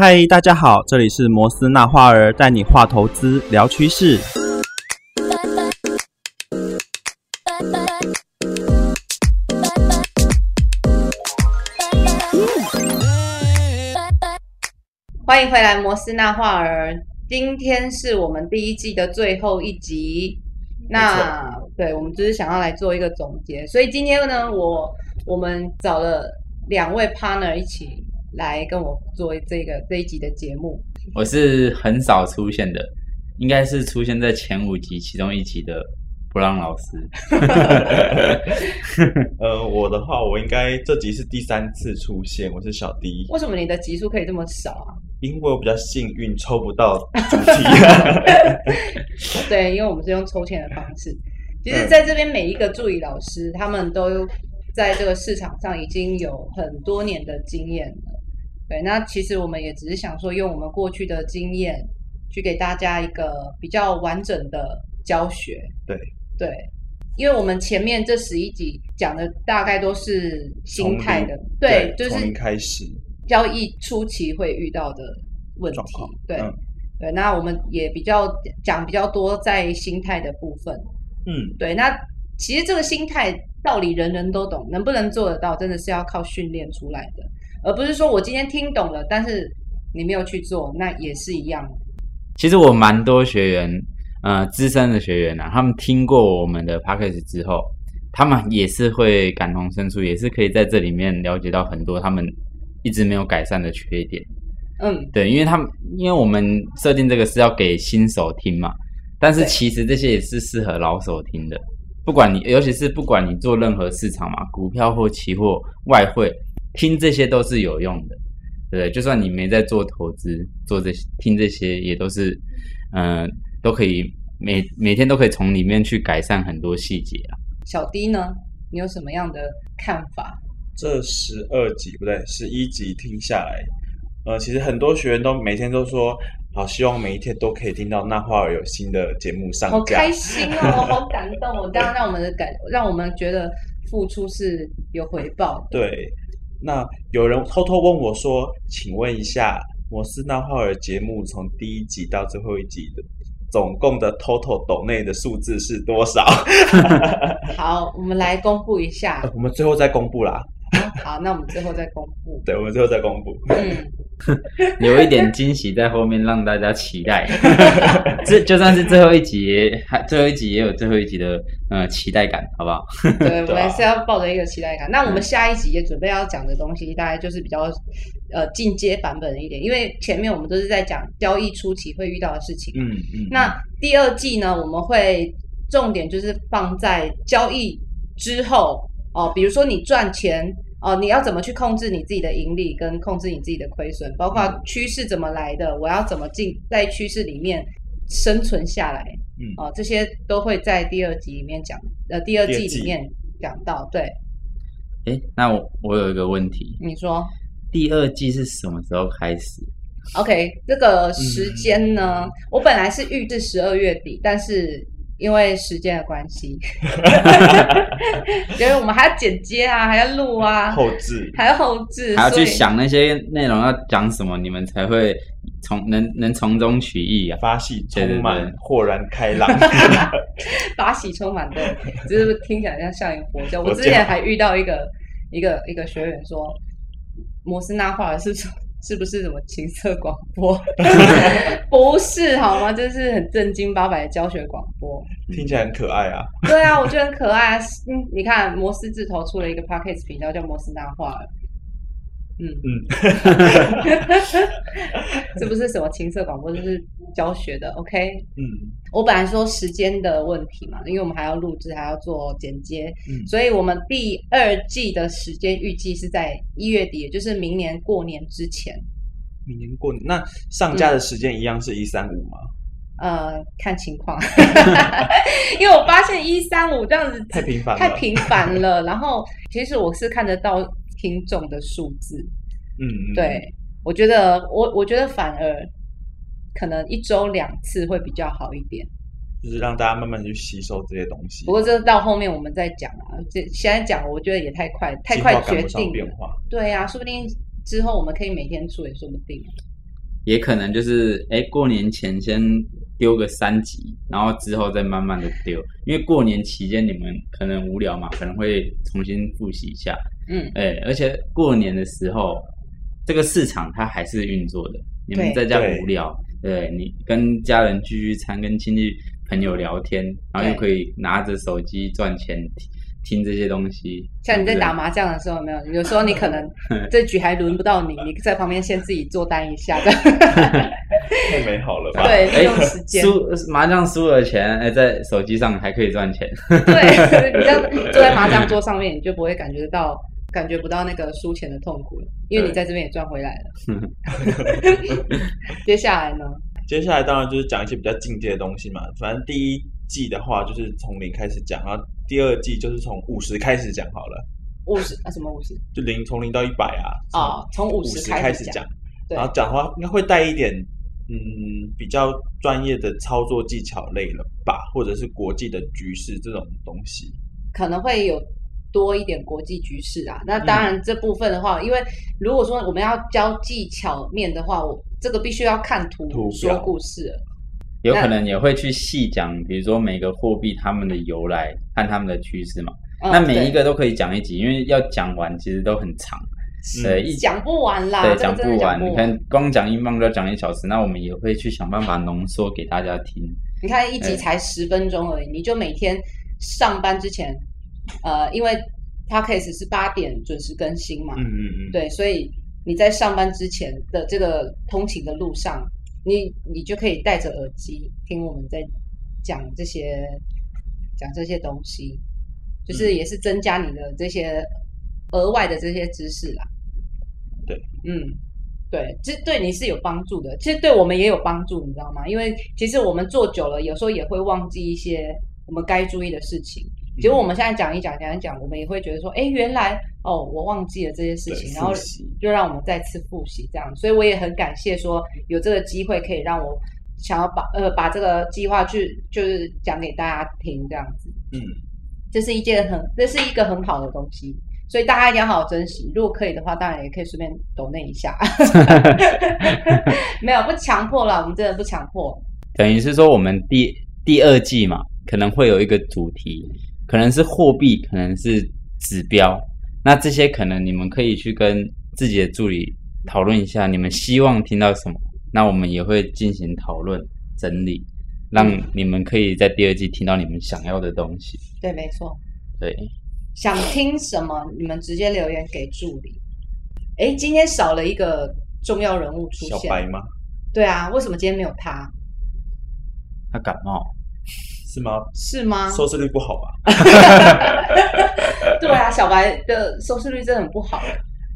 嗨，大家好，这里是摩斯纳花儿带你画投资、聊趋势。欢迎回来，摩斯纳画儿。今天是我们第一季的最后一集。那对，我们就是想要来做一个总结。所以今天呢，我我们找了两位 partner 一起来跟我做这个这一集的节目。我是很少出现的，应该是出现在前五集其中一集的布朗老师。呃，我的话，我应该这集是第三次出现，我是小 D。为什么你的集数可以这么少啊？因为我比较幸运，抽不到主题。对，因为我们是用抽签的方式。其实，在这边每一个助理老师，他们都在这个市场上已经有很多年的经验了。对，那其实我们也只是想说，用我们过去的经验，去给大家一个比较完整的教学。对对，因为我们前面这十一集讲的大概都是心态的，对，就是开始。交易初期会遇到的问题，对对，那我们也比较讲比较多在心态的部分，嗯，对，那其实这个心态道理人人都懂，能不能做得到，真的是要靠训练出来的，而不是说我今天听懂了，但是你没有去做，那也是一样。其实我蛮多学员，呃，资深的学员啊，他们听过我们的 p a c k a g e 之后，他们也是会感同身受，也是可以在这里面了解到很多他们。一直没有改善的缺点，嗯，对，因为他们因为我们设定这个是要给新手听嘛，但是其实这些也是适合老手听的。不管你，尤其是不管你做任何市场嘛，股票或期货、外汇，听这些都是有用的，对不对？就算你没在做投资，做这些听这些也都是，嗯，都可以每每天都可以从里面去改善很多细节啊。小 D 呢，你有什么样的看法？这十二集不对，十一集听下来，呃，其实很多学员都每天都说，好希望每一天都可以听到那花儿有新的节目上架，好开心哦，好感动哦，这样让我们的感，让我们觉得付出是有回报。对，那有人偷偷问我说，请问一下，摩斯那花儿节目从第一集到最后一集的总共的 total 斗内的数字是多少？好，我们来公布一下，我们最后再公布啦。好，那我们最后再公布。对，我们最后再公布。嗯，有一点惊喜在后面，让大家期待。这就算是最后一集，还最后一集也有最后一集的呃期待感，好不好？对，我们是要抱着一个期待感。那我们下一集也准备要讲的东西，大概就是比较呃进阶版本一点，因为前面我们都是在讲交易初期会遇到的事情。嗯嗯。那第二季呢，我们会重点就是放在交易之后。哦，比如说你赚钱哦，你要怎么去控制你自己的盈利，跟控制你自己的亏损，包括趋势怎么来的，我要怎么进在趋势里面生存下来，嗯，哦，这些都会在第二集里面讲，呃，第二季里面讲到。对，哎，那我我有一个问题，你说第二季是什么时候开始？OK，这个时间呢，我本来是预至十二月底，但是。因为时间的关系，因为我们还要剪接啊，还要录啊，后置，还要后置，还要去想那些内容要讲什么，你们才会从能能从中取意啊，发喜充满，豁然开朗，发喜充满的，就是听起来像像一个佛教。我之前还遇到一个一个一个学员说，摩斯那话是说。是不是什么情色广播？不是好吗？这是很正经八百的教学广播，听起来很可爱啊。对啊，我觉得很可爱。嗯，你看摩斯字头出了一个 podcast 频道，叫摩斯大话。嗯嗯，这不是什么情色广播，这是教学的。OK，嗯，我本来说时间的问题嘛，因为我们还要录制，还要做剪接，嗯所以我们第二季的时间预计是在一月底，也就是明年过年之前。明年过年，那上架的时间一样是一三五吗？呃，看情况，因为我发现一三五这样子太频繁，太频繁了。然后其实我是看得到。听众的数字，嗯，对，我觉得我我觉得反而可能一周两次会比较好一点，就是让大家慢慢去吸收这些东西。不过这到后面我们再讲啊，这现在讲我觉得也太快，太快决定变化。对呀，说不定之后我们可以每天出也说不定。也可能就是哎过年前先丢个三集，然后之后再慢慢的丢，因为过年期间你们可能无聊嘛，可能会重新复习一下。嗯，哎，而且过年的时候，这个市场它还是运作的。你们在家无聊，对你跟家人聚聚餐，跟亲戚朋友聊天，然后又可以拿着手机赚钱。听这些东西，像你在打麻将的时候，有没有？有时候你可能 这局还轮不到你，你在旁边先自己做单一下的，太美好了吧？对，利用时间输麻将输了钱，哎，在手机上还可以赚钱。对，你这样坐在麻将桌上面，你就不会感觉到感觉不到那个输钱的痛苦了，因为你在这边也赚回来了。接下来呢？接下来当然就是讲一些比较进阶的东西嘛。反正第一季的话就是从零开始讲，然后第二季就是从五十开始讲好了。五十啊？什么五十？就零从零到一百啊？啊，从五十开始讲。然后讲的话应该会带一点嗯比较专业的操作技巧类了吧，或者是国际的局势这种东西。可能会有多一点国际局势啊。那当然这部分的话，因为如果说我们要教技巧面的话，我。这个必须要看图说故事，有可能也会去细讲，比如说每个货币它们的由来和它们的趋势嘛。那每一个都可以讲一集，因为要讲完其实都很长，对，讲不完啦，对，讲不完。你看，光讲英镑就要讲一小时，那我们也会去想办法浓缩给大家听。你看一集才十分钟而已，你就每天上班之前，呃，因为 podcast 是八点准时更新嘛，嗯嗯嗯，对，所以。你在上班之前的这个通勤的路上，你你就可以戴着耳机听我们在讲这些讲这些东西，就是也是增加你的这些额外的这些知识啦。对，嗯，对，这对你是有帮助的，其实对我们也有帮助，你知道吗？因为其实我们做久了，有时候也会忘记一些我们该注意的事情。结果我们现在讲一讲讲一讲，我们也会觉得说，哎，原来哦，我忘记了这些事情，然后就让我们再次复习这样。所以我也很感谢说有这个机会可以让我想要把呃把这个计划去就是讲给大家听这样子。嗯，这是一件很这是一个很好的东西，所以大家一定要好好珍惜。如果可以的话，当然也可以顺便抖那一下。没有不强迫了，我们真的不强迫。等于是说我们第第二季嘛，可能会有一个主题。可能是货币，可能是指标，那这些可能你们可以去跟自己的助理讨论一下，你们希望听到什么，那我们也会进行讨论整理，让你们可以在第二季听到你们想要的东西。对，没错。对，想听什么，你们直接留言给助理。哎，今天少了一个重要人物出现，小白吗？对啊，为什么今天没有他？他感冒。是吗？是吗？收视率不好吧？对啊，小白的收视率真的很不好。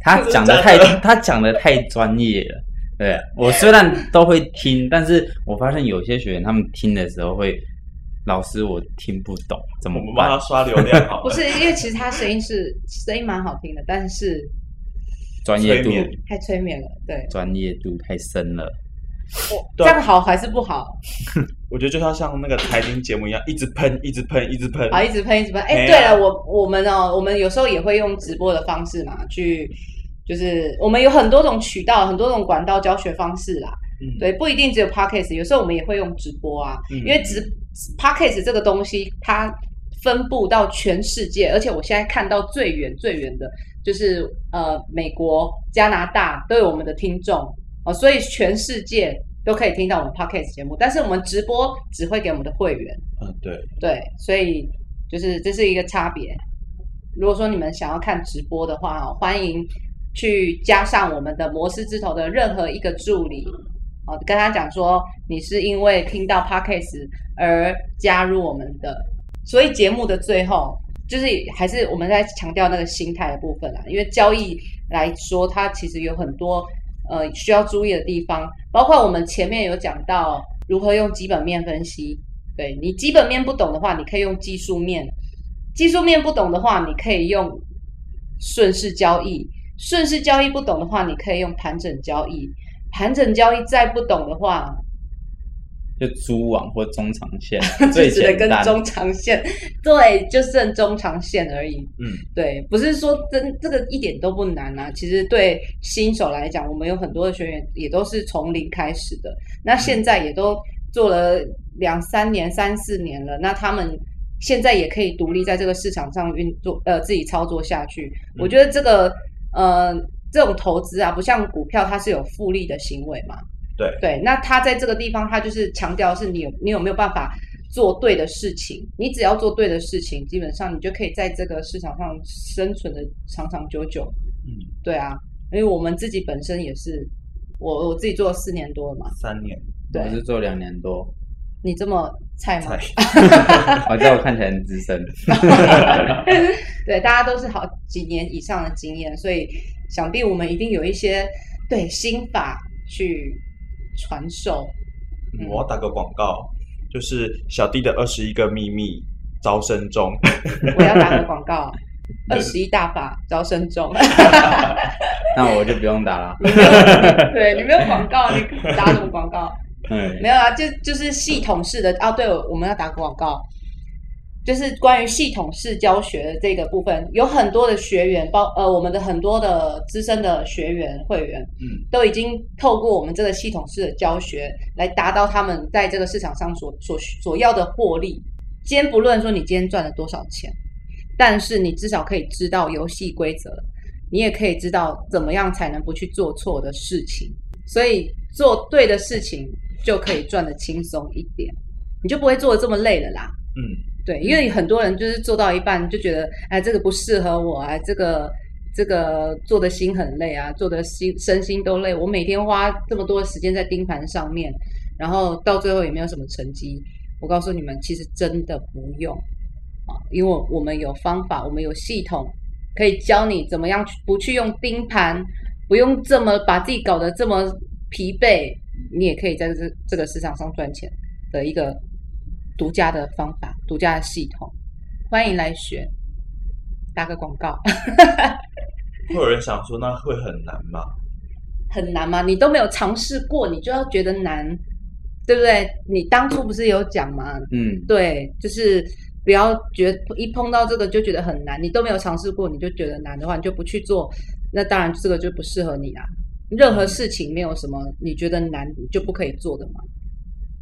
他讲的太他讲的太专业了。对我虽然都会听，但是我发现有些学员他们听的时候会，老师我听不懂，怎么办？帮他刷流量好。不是，因为其实他声音是声音蛮好听的，但是专业度太催眠了。对，专业度太深了。这样好还是不好？我觉得就要像那个财经节目一样，一直喷，一直喷，一直喷啊，一直喷，一直喷。哎，对了，我我们哦，我们有时候也会用直播的方式嘛，去就是我们有很多种渠道，很多种管道教学方式啦。嗯，对，不一定只有 podcast，有时候我们也会用直播啊，因为直 podcast 这个东西它分布到全世界，而且我现在看到最远最远的就是呃美国、加拿大都有我们的听众。哦，所以全世界都可以听到我们 podcast 节目，但是我们直播只会给我们的会员。嗯，对对，所以就是这是一个差别。如果说你们想要看直播的话，欢迎去加上我们的摩斯之头的任何一个助理，哦，跟他讲说你是因为听到 podcast 而加入我们的。所以节目的最后，就是还是我们在强调那个心态的部分啦，因为交易来说，它其实有很多。呃，需要注意的地方，包括我们前面有讲到如何用基本面分析。对你基本面不懂的话，你可以用技术面；技术面不懂的话，你可以用顺势交易；顺势交易不懂的话，你可以用盘整交易；盘整交易再不懂的话，就蛛网或中长线，就最只能跟。中长线，对，就剩中长线而已。嗯，对，不是说真这个一点都不难啊。其实对新手来讲，我们有很多的学员也都是从零开始的，那现在也都做了两三年、三四年了，那他们现在也可以独立在这个市场上运作，呃，自己操作下去。我觉得这个呃这种投资啊，不像股票，它是有复利的行为嘛。对对，那他在这个地方，他就是强调是你有你有没有办法做对的事情，你只要做对的事情，基本上你就可以在这个市场上生存的长长久久。嗯，对啊，因为我们自己本身也是，我我自己做了四年多了嘛，三年对我是做两年多，你这么菜吗？才我 在我看起来很资深。对，大家都是好几年以上的经验，所以想必我们一定有一些对心法去传授。嗯我要打个广告，就是小弟的二十一个秘密招生中。我要打个广告，二十一大法招生中。那我就不用打了。对 你没有广告，你打什么广告？嗯，没有啊，就就是系统式的哦。对，我们要打广告，就是关于系统式教学的这个部分，有很多的学员，包呃我们的很多的资深的学员会员，嗯，都已经透过我们这个系统式的教学，来达到他们在这个市场上所所所要的获利。先不论说你今天赚了多少钱，但是你至少可以知道游戏规则，你也可以知道怎么样才能不去做错的事情。所以做对的事情就可以赚的轻松一点，你就不会做的这么累了啦。嗯，对，因为很多人就是做到一半就觉得，哎，这个不适合我啊，这个这个做的心很累啊，做的心身心都累。我每天花这么多的时间在盯盘上面，然后到最后也没有什么成绩。我告诉你们，其实真的不用啊，因为我们有方法，我们有系统，可以教你怎么样去不去用盯盘，不用这么把自己搞得这么疲惫，你也可以在这这个市场上赚钱的一个独家的方法、独家的系统，欢迎来学。打个广告，会有人想说，那会很难吗？很难吗？你都没有尝试过，你就要觉得难，对不对？你当初不是有讲吗？嗯，对，就是不要觉得一碰到这个就觉得很难，你都没有尝试过，你就觉得难的话，你就不去做，那当然这个就不适合你啦。任何事情没有什么你觉得难你就不可以做的嘛，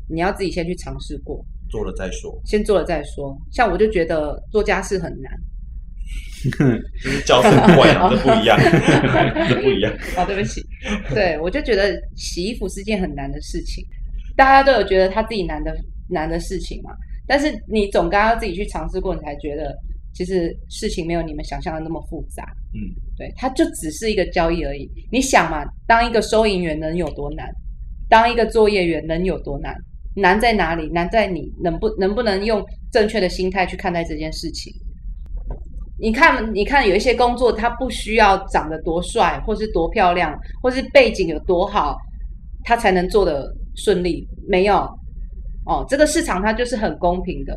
你要自己先去尝试过，做了再说，先做了再说。像我就觉得做家事很难，就是教是很怪啊，这不一样，这不一样。啊，对不起，对我就觉得洗衣服是件很难的事情，大家都有觉得他自己难的难的事情嘛，但是你总该要自己去尝试过，你才觉得其实事情没有你们想象的那么复杂。嗯，对，它就只是一个交易而已。你想嘛，当一个收银员能有多难？当一个作业员能有多难？难在哪里？难在你能不能不能用正确的心态去看待这件事情。你看，你看，有一些工作，它不需要长得多帅，或是多漂亮，或是背景有多好，他才能做得顺利。没有哦，这个市场它就是很公平的，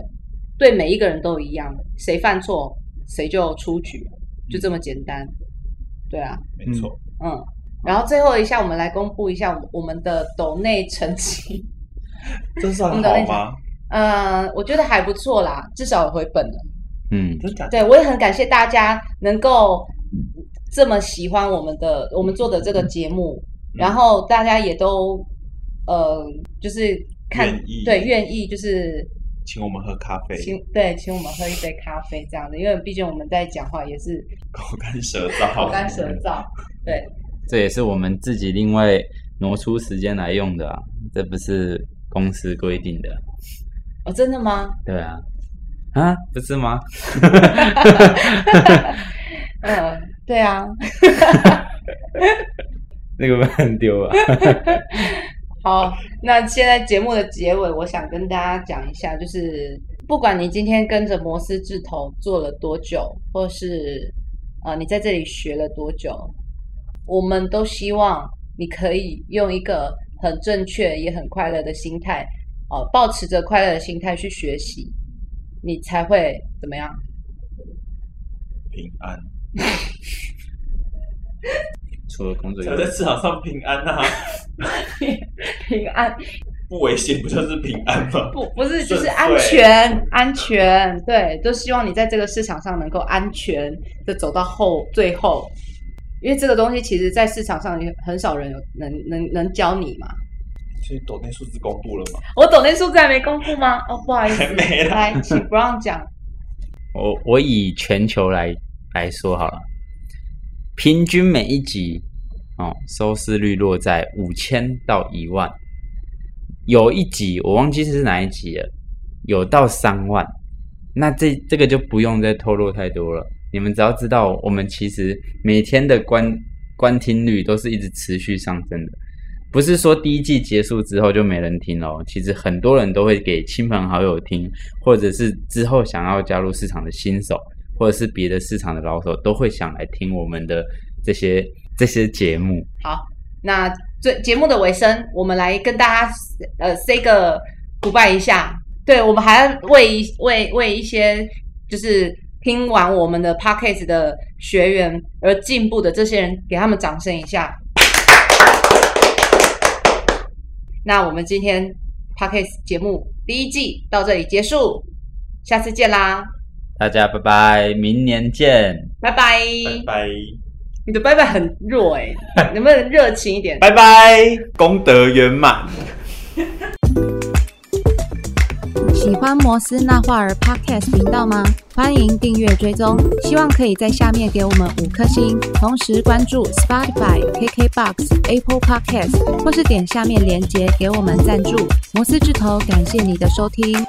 对每一个人都一样，谁犯错谁就出局，就这么简单。对啊，没错。嗯。然后最后一下，我们来公布一下我们的抖内成绩。这算好吗？嗯，我觉得还不错啦，至少有回本了。嗯，真假？对，我也很感谢大家能够这么喜欢我们的我们做的这个节目，然后大家也都呃，就是看愿对愿意就是请我们喝咖啡，请对请我们喝一杯咖啡这样的，因为毕竟我们在讲话也是 口干舌燥，口干舌燥。对，这也是我们自己另外挪出时间来用的啊，这不是公司规定的。哦，真的吗？对啊，啊，不是吗？嗯，对啊。那个不很丢啊。好，那现在节目的结尾，我想跟大家讲一下，就是不管你今天跟着摩斯智头做了多久，或是呃你在这里学了多久，我们都希望你可以用一个很正确也很快乐的心态，哦、保持着快乐的心态去学习，你才会怎么样？平安，除了工作以外才在，市场上平安啊！平安。不危险不就是平安吗？不不是，就是安全，安全，对，都希望你在这个市场上能够安全的走到后最后，因为这个东西其实，在市场上也很少人有能能能教你嘛。所以抖内数字公布了吗？我抖内数字还没公布吗？哦，不好意思，没来，请不让讲。我我以全球来来说好了，平均每一集哦收视率落在五千到一万，有一集我忘记是哪一集了，有到三万，那这这个就不用再透露太多了，你们只要知道我们其实每天的观观听率都是一直持续上升的。不是说第一季结束之后就没人听哦，其实很多人都会给亲朋好友听，或者是之后想要加入市场的新手，或者是别的市场的老手，都会想来听我们的这些这些节目。好，那最节目的尾声，我们来跟大家呃 say 个 goodbye 一下。对，我们还要为为为一些就是听完我们的 podcast 的学员而进步的这些人，给他们掌声一下。那我们今天 podcast 节目第一季到这里结束，下次见啦！大家拜拜，明年见！拜拜拜拜！你的拜拜很弱哎，能不能热情一点？拜拜，功德圆满。喜欢摩斯那画儿 Podcast 频道吗？欢迎订阅追踪，希望可以在下面给我们五颗星，同时关注 Spotify、KKBox、Apple Podcast，或是点下面链接给我们赞助。摩斯智头，感谢你的收听。